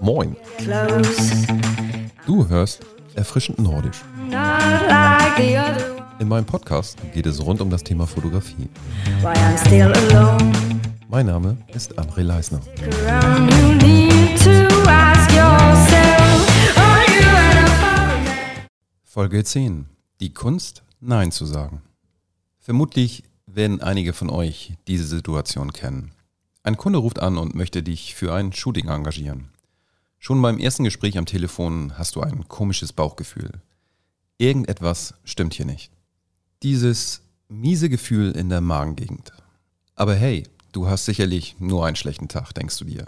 Moin, du hörst erfrischend nordisch. In meinem Podcast geht es rund um das Thema Fotografie. Mein Name ist André Leisner. Folge 10. Die Kunst, Nein zu sagen. Vermutlich werden einige von euch diese Situation kennen. Ein Kunde ruft an und möchte dich für ein Shooting engagieren. Schon beim ersten Gespräch am Telefon hast du ein komisches Bauchgefühl. Irgendetwas stimmt hier nicht. Dieses miese Gefühl in der Magengegend. Aber hey, du hast sicherlich nur einen schlechten Tag, denkst du dir.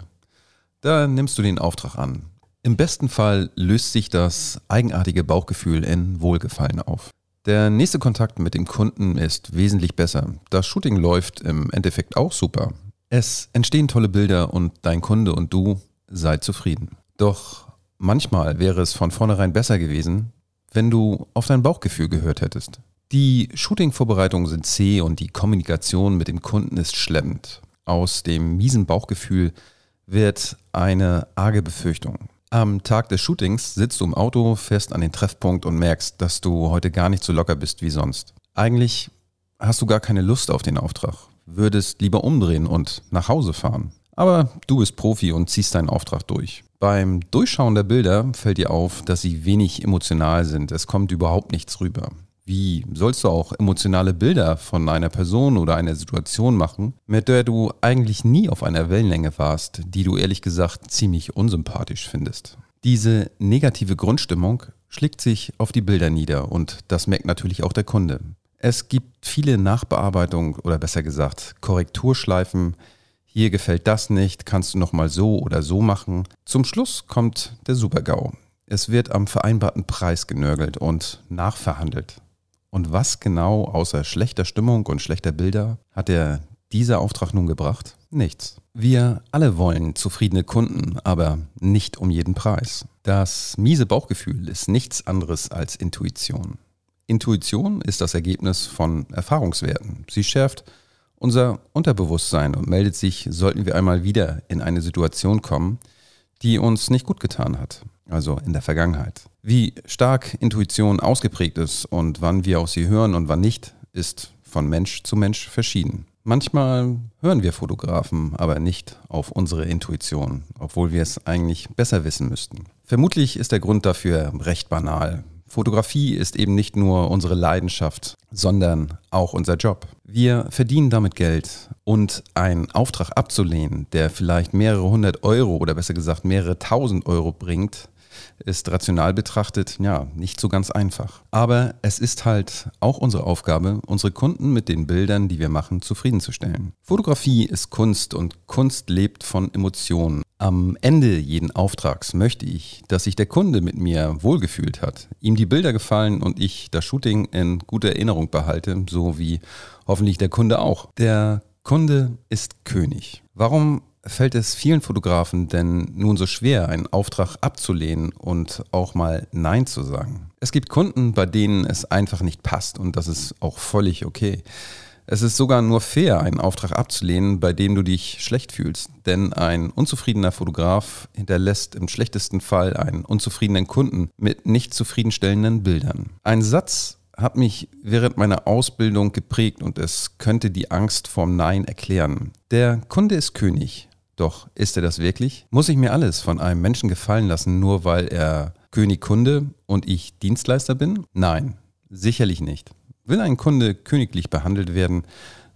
Da nimmst du den Auftrag an. Im besten Fall löst sich das eigenartige Bauchgefühl in Wohlgefallen auf. Der nächste Kontakt mit dem Kunden ist wesentlich besser. Das Shooting läuft im Endeffekt auch super. Es entstehen tolle Bilder und dein Kunde und du seid zufrieden. Doch manchmal wäre es von vornherein besser gewesen, wenn du auf dein Bauchgefühl gehört hättest. Die Shooting-Vorbereitungen sind zäh und die Kommunikation mit dem Kunden ist schleppend. Aus dem miesen Bauchgefühl wird eine arge Befürchtung. Am Tag des Shootings sitzt du im Auto, fährst an den Treffpunkt und merkst, dass du heute gar nicht so locker bist wie sonst. Eigentlich hast du gar keine Lust auf den Auftrag, würdest lieber umdrehen und nach Hause fahren. Aber du bist Profi und ziehst deinen Auftrag durch. Beim Durchschauen der Bilder fällt dir auf, dass sie wenig emotional sind. Es kommt überhaupt nichts rüber. Wie sollst du auch emotionale Bilder von einer Person oder einer Situation machen, mit der du eigentlich nie auf einer Wellenlänge warst, die du ehrlich gesagt ziemlich unsympathisch findest? Diese negative Grundstimmung schlägt sich auf die Bilder nieder und das merkt natürlich auch der Kunde. Es gibt viele Nachbearbeitungen oder besser gesagt Korrekturschleifen. Hier gefällt das nicht, kannst du noch mal so oder so machen. Zum Schluss kommt der Supergau. Es wird am vereinbarten Preis genörgelt und nachverhandelt. Und was genau außer schlechter Stimmung und schlechter Bilder hat der dieser Auftrag nun gebracht? Nichts. Wir alle wollen zufriedene Kunden, aber nicht um jeden Preis. Das miese Bauchgefühl ist nichts anderes als Intuition. Intuition ist das Ergebnis von Erfahrungswerten. Sie schärft unser Unterbewusstsein und meldet sich, sollten wir einmal wieder in eine Situation kommen, die uns nicht gut getan hat, also in der Vergangenheit. Wie stark Intuition ausgeprägt ist und wann wir auf sie hören und wann nicht, ist von Mensch zu Mensch verschieden. Manchmal hören wir Fotografen aber nicht auf unsere Intuition, obwohl wir es eigentlich besser wissen müssten. Vermutlich ist der Grund dafür recht banal. Fotografie ist eben nicht nur unsere Leidenschaft, sondern auch unser Job. Wir verdienen damit Geld und einen Auftrag abzulehnen, der vielleicht mehrere hundert Euro oder besser gesagt mehrere tausend Euro bringt, ist rational betrachtet ja nicht so ganz einfach. Aber es ist halt auch unsere Aufgabe, unsere Kunden mit den Bildern, die wir machen, zufriedenzustellen. Fotografie ist Kunst und Kunst lebt von Emotionen. Am Ende jeden Auftrags möchte ich, dass sich der Kunde mit mir wohlgefühlt hat, ihm die Bilder gefallen und ich das Shooting in guter Erinnerung behalte, so wie hoffentlich der Kunde auch. Der Kunde ist König. Warum fällt es vielen Fotografen denn nun so schwer, einen Auftrag abzulehnen und auch mal Nein zu sagen? Es gibt Kunden, bei denen es einfach nicht passt und das ist auch völlig okay. Es ist sogar nur fair, einen Auftrag abzulehnen, bei dem du dich schlecht fühlst. Denn ein unzufriedener Fotograf hinterlässt im schlechtesten Fall einen unzufriedenen Kunden mit nicht zufriedenstellenden Bildern. Ein Satz hat mich während meiner Ausbildung geprägt und es könnte die Angst vorm Nein erklären. Der Kunde ist König. Doch ist er das wirklich? Muss ich mir alles von einem Menschen gefallen lassen, nur weil er König Kunde und ich Dienstleister bin? Nein, sicherlich nicht. Will ein Kunde königlich behandelt werden,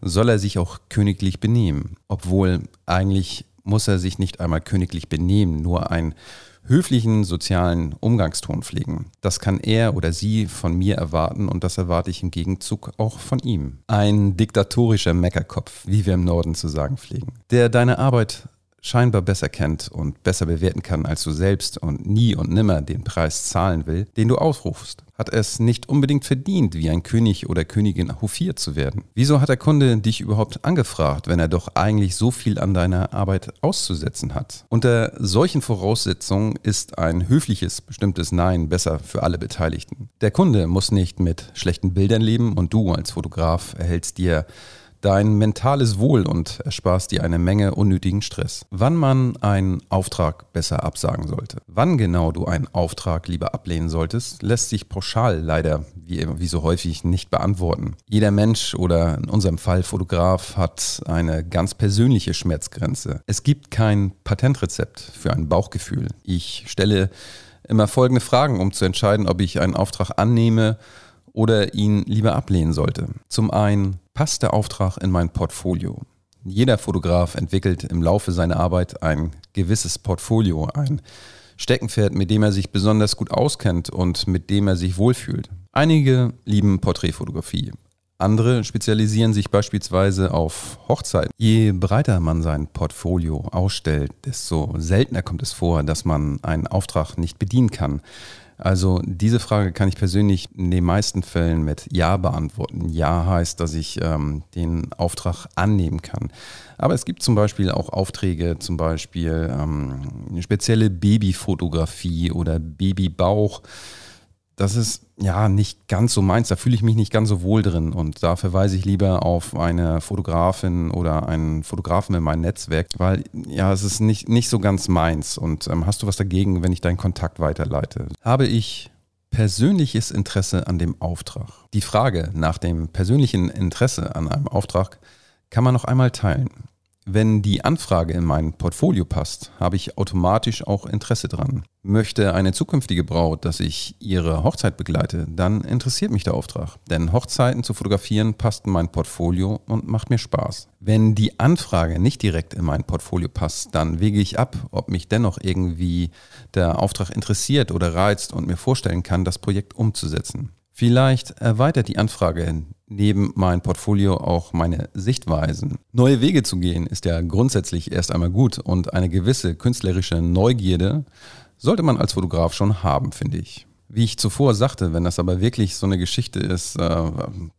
soll er sich auch königlich benehmen. Obwohl eigentlich muss er sich nicht einmal königlich benehmen, nur einen höflichen sozialen Umgangston pflegen. Das kann er oder sie von mir erwarten und das erwarte ich im Gegenzug auch von ihm. Ein diktatorischer Meckerkopf, wie wir im Norden zu sagen pflegen, der deine Arbeit scheinbar besser kennt und besser bewerten kann als du selbst und nie und nimmer den Preis zahlen will, den du aufrufst, hat es nicht unbedingt verdient, wie ein König oder Königin hofiert zu werden. Wieso hat der Kunde dich überhaupt angefragt, wenn er doch eigentlich so viel an deiner Arbeit auszusetzen hat? Unter solchen Voraussetzungen ist ein höfliches, bestimmtes Nein besser für alle Beteiligten. Der Kunde muss nicht mit schlechten Bildern leben und du als Fotograf erhältst dir dein mentales Wohl und ersparst dir eine Menge unnötigen Stress. Wann man einen Auftrag besser absagen sollte. Wann genau du einen Auftrag lieber ablehnen solltest, lässt sich pauschal leider wie, wie so häufig nicht beantworten. Jeder Mensch oder in unserem Fall Fotograf hat eine ganz persönliche Schmerzgrenze. Es gibt kein Patentrezept für ein Bauchgefühl. Ich stelle immer folgende Fragen, um zu entscheiden, ob ich einen Auftrag annehme oder ihn lieber ablehnen sollte. Zum einen, passt der Auftrag in mein Portfolio? Jeder Fotograf entwickelt im Laufe seiner Arbeit ein gewisses Portfolio, ein Steckenpferd, mit dem er sich besonders gut auskennt und mit dem er sich wohlfühlt. Einige lieben Porträtfotografie, andere spezialisieren sich beispielsweise auf Hochzeiten. Je breiter man sein Portfolio ausstellt, desto seltener kommt es vor, dass man einen Auftrag nicht bedienen kann. Also diese Frage kann ich persönlich in den meisten Fällen mit Ja beantworten. Ja heißt, dass ich ähm, den Auftrag annehmen kann. Aber es gibt zum Beispiel auch Aufträge, zum Beispiel ähm, eine spezielle Babyfotografie oder Babybauch das ist ja nicht ganz so meins. Da fühle ich mich nicht ganz so wohl drin. Und da verweise ich lieber auf eine Fotografin oder einen Fotografen in meinem Netzwerk, weil ja, es ist nicht, nicht so ganz meins. Und ähm, hast du was dagegen, wenn ich deinen Kontakt weiterleite? Habe ich persönliches Interesse an dem Auftrag? Die Frage nach dem persönlichen Interesse an einem Auftrag kann man noch einmal teilen. Wenn die Anfrage in mein Portfolio passt, habe ich automatisch auch Interesse dran. Möchte eine zukünftige Braut, dass ich ihre Hochzeit begleite, dann interessiert mich der Auftrag. Denn Hochzeiten zu fotografieren passt in mein Portfolio und macht mir Spaß. Wenn die Anfrage nicht direkt in mein Portfolio passt, dann wege ich ab, ob mich dennoch irgendwie der Auftrag interessiert oder reizt und mir vorstellen kann, das Projekt umzusetzen. Vielleicht erweitert die Anfrage neben mein Portfolio auch meine Sichtweisen. Neue Wege zu gehen ist ja grundsätzlich erst einmal gut und eine gewisse künstlerische Neugierde sollte man als Fotograf schon haben, finde ich. Wie ich zuvor sagte, wenn das aber wirklich so eine Geschichte ist, äh,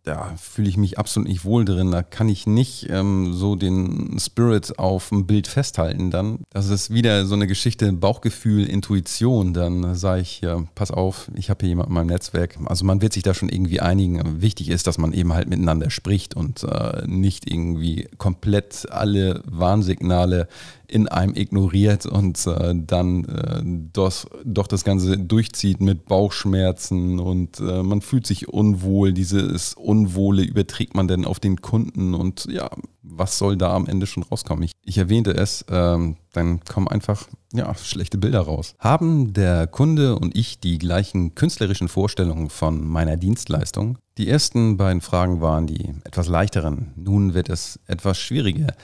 da fühle ich mich absolut nicht wohl drin. Da kann ich nicht ähm, so den Spirit auf dem Bild festhalten. Dann, das ist wieder so eine Geschichte Bauchgefühl, Intuition. Dann sage ich, ja, pass auf, ich habe hier jemanden in meinem Netzwerk. Also man wird sich da schon irgendwie einigen. Wichtig ist, dass man eben halt miteinander spricht und äh, nicht irgendwie komplett alle Warnsignale in einem ignoriert und äh, dann äh, doch, doch das Ganze durchzieht mit Bauchschmerzen und äh, man fühlt sich unwohl. Dieses Unwohle überträgt man dann auf den Kunden und ja, was soll da am Ende schon rauskommen? Ich, ich erwähnte es, ähm, dann kommen einfach ja, schlechte Bilder raus. Haben der Kunde und ich die gleichen künstlerischen Vorstellungen von meiner Dienstleistung? Die ersten beiden Fragen waren die etwas leichteren. Nun wird es etwas schwieriger.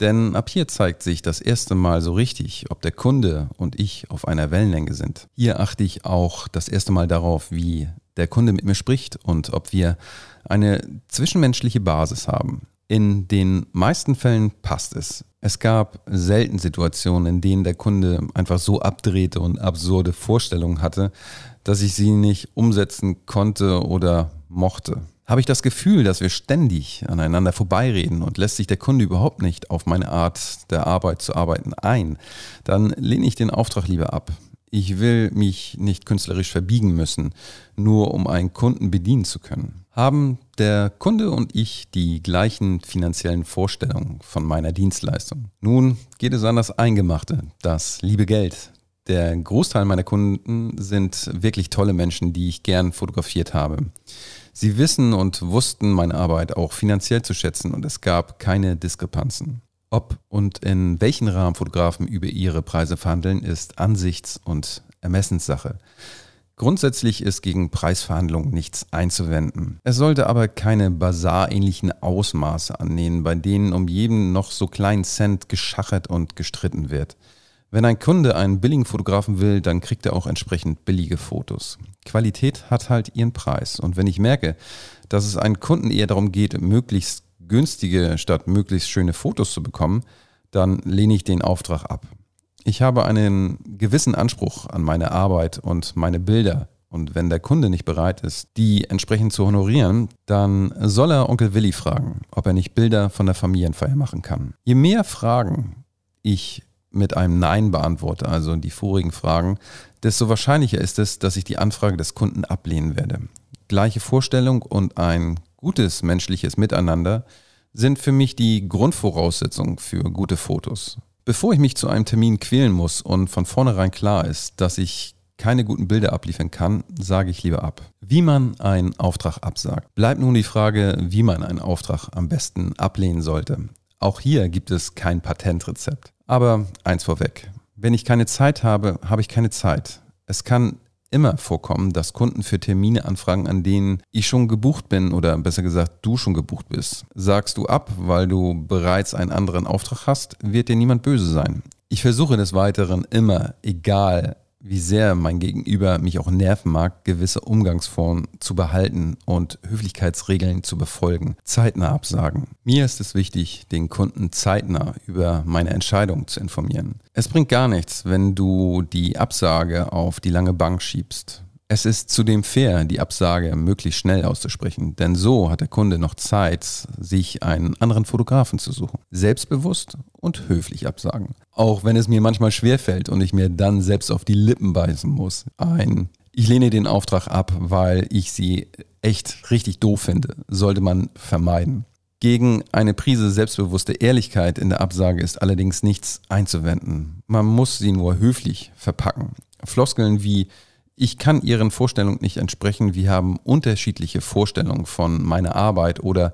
Denn ab hier zeigt sich das erste Mal so richtig, ob der Kunde und ich auf einer Wellenlänge sind. Hier achte ich auch das erste Mal darauf, wie der Kunde mit mir spricht und ob wir eine zwischenmenschliche Basis haben. In den meisten Fällen passt es. Es gab selten Situationen, in denen der Kunde einfach so abdrehte und absurde Vorstellungen hatte, dass ich sie nicht umsetzen konnte oder mochte. Habe ich das Gefühl, dass wir ständig aneinander vorbeireden und lässt sich der Kunde überhaupt nicht auf meine Art der Arbeit zu arbeiten ein, dann lehne ich den Auftrag lieber ab. Ich will mich nicht künstlerisch verbiegen müssen, nur um einen Kunden bedienen zu können. Haben der Kunde und ich die gleichen finanziellen Vorstellungen von meiner Dienstleistung? Nun geht es an das Eingemachte, das liebe Geld. Der Großteil meiner Kunden sind wirklich tolle Menschen, die ich gern fotografiert habe. Sie wissen und wussten meine Arbeit auch finanziell zu schätzen und es gab keine Diskrepanzen. Ob und in welchen Rahmen Fotografen über ihre Preise verhandeln, ist Ansichts- und Ermessenssache. Grundsätzlich ist gegen Preisverhandlungen nichts einzuwenden. Es sollte aber keine basarähnlichen Ausmaße annehmen, bei denen um jeden noch so kleinen Cent geschachert und gestritten wird. Wenn ein Kunde einen billigen Fotografen will, dann kriegt er auch entsprechend billige Fotos. Qualität hat halt ihren Preis. Und wenn ich merke, dass es einen Kunden eher darum geht, möglichst günstige statt möglichst schöne Fotos zu bekommen, dann lehne ich den Auftrag ab. Ich habe einen gewissen Anspruch an meine Arbeit und meine Bilder. Und wenn der Kunde nicht bereit ist, die entsprechend zu honorieren, dann soll er Onkel Willi fragen, ob er nicht Bilder von der Familienfeier machen kann. Je mehr Fragen ich mit einem Nein beantworte, also die vorigen Fragen, desto wahrscheinlicher ist es, dass ich die Anfrage des Kunden ablehnen werde. Gleiche Vorstellung und ein gutes menschliches Miteinander sind für mich die Grundvoraussetzung für gute Fotos. Bevor ich mich zu einem Termin quälen muss und von vornherein klar ist, dass ich keine guten Bilder abliefern kann, sage ich lieber ab. Wie man einen Auftrag absagt. Bleibt nun die Frage, wie man einen Auftrag am besten ablehnen sollte. Auch hier gibt es kein Patentrezept. Aber eins vorweg. Wenn ich keine Zeit habe, habe ich keine Zeit. Es kann immer vorkommen, dass Kunden für Termine anfragen, an denen ich schon gebucht bin oder besser gesagt du schon gebucht bist. Sagst du ab, weil du bereits einen anderen Auftrag hast, wird dir niemand böse sein. Ich versuche des Weiteren immer, egal wie sehr mein Gegenüber mich auch nerven mag, gewisse Umgangsformen zu behalten und Höflichkeitsregeln zu befolgen, zeitnah absagen. Mir ist es wichtig, den Kunden zeitnah über meine Entscheidung zu informieren. Es bringt gar nichts, wenn du die Absage auf die lange Bank schiebst. Es ist zudem fair, die Absage möglichst schnell auszusprechen, denn so hat der Kunde noch Zeit, sich einen anderen Fotografen zu suchen. Selbstbewusst und höflich absagen. Auch wenn es mir manchmal schwerfällt und ich mir dann selbst auf die Lippen beißen muss. Ein ich lehne den Auftrag ab, weil ich sie echt richtig doof finde, sollte man vermeiden. Gegen eine Prise selbstbewusste Ehrlichkeit in der Absage ist allerdings nichts einzuwenden. Man muss sie nur höflich verpacken. Floskeln wie ich kann Ihren Vorstellungen nicht entsprechen. Wir haben unterschiedliche Vorstellungen von meiner Arbeit oder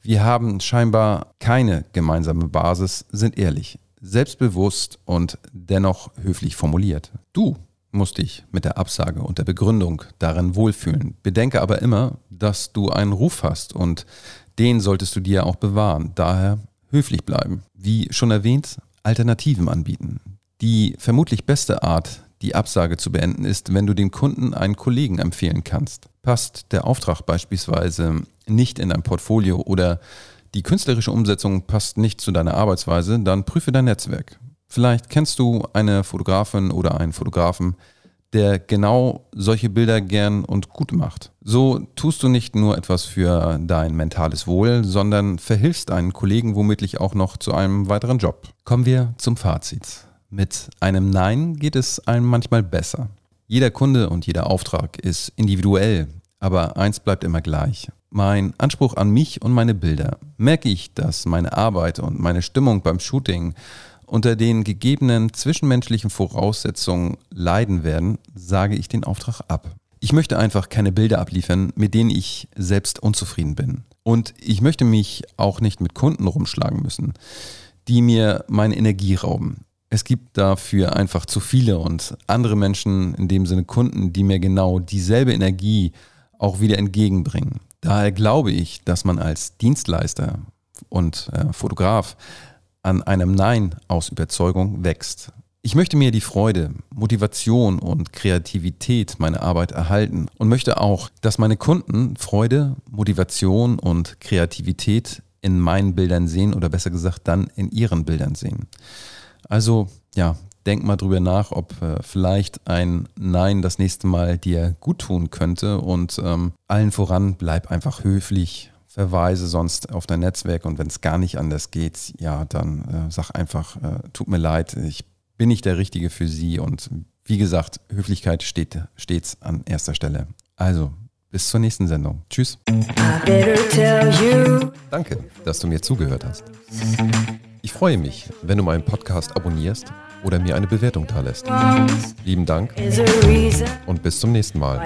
wir haben scheinbar keine gemeinsame Basis, sind ehrlich, selbstbewusst und dennoch höflich formuliert. Du musst dich mit der Absage und der Begründung darin wohlfühlen. Bedenke aber immer, dass du einen Ruf hast und den solltest du dir auch bewahren. Daher höflich bleiben. Wie schon erwähnt, Alternativen anbieten. Die vermutlich beste Art, die Absage zu beenden ist, wenn du dem Kunden einen Kollegen empfehlen kannst. Passt der Auftrag beispielsweise nicht in dein Portfolio oder die künstlerische Umsetzung passt nicht zu deiner Arbeitsweise, dann prüfe dein Netzwerk. Vielleicht kennst du eine Fotografin oder einen Fotografen, der genau solche Bilder gern und gut macht. So tust du nicht nur etwas für dein mentales Wohl, sondern verhilfst einen Kollegen womöglich auch noch zu einem weiteren Job. Kommen wir zum Fazit. Mit einem Nein geht es einem manchmal besser. Jeder Kunde und jeder Auftrag ist individuell, aber eins bleibt immer gleich. Mein Anspruch an mich und meine Bilder. Merke ich, dass meine Arbeit und meine Stimmung beim Shooting unter den gegebenen zwischenmenschlichen Voraussetzungen leiden werden, sage ich den Auftrag ab. Ich möchte einfach keine Bilder abliefern, mit denen ich selbst unzufrieden bin. Und ich möchte mich auch nicht mit Kunden rumschlagen müssen, die mir meine Energie rauben. Es gibt dafür einfach zu viele und andere Menschen, in dem Sinne Kunden, die mir genau dieselbe Energie auch wieder entgegenbringen. Daher glaube ich, dass man als Dienstleister und äh, Fotograf an einem Nein aus Überzeugung wächst. Ich möchte mir die Freude, Motivation und Kreativität meiner Arbeit erhalten und möchte auch, dass meine Kunden Freude, Motivation und Kreativität in meinen Bildern sehen oder besser gesagt dann in ihren Bildern sehen. Also ja, denk mal drüber nach, ob äh, vielleicht ein Nein das nächste Mal dir gut tun könnte und ähm, allen voran bleib einfach höflich, verweise sonst auf dein Netzwerk und wenn es gar nicht anders geht, ja, dann äh, sag einfach, äh, tut mir leid, ich bin nicht der Richtige für Sie und wie gesagt, Höflichkeit steht stets an erster Stelle. Also, bis zur nächsten Sendung. Tschüss. Danke, dass du mir zugehört hast. Ich freue mich, wenn du meinen Podcast abonnierst oder mir eine Bewertung dalässt. Once Lieben Dank und bis zum nächsten Mal.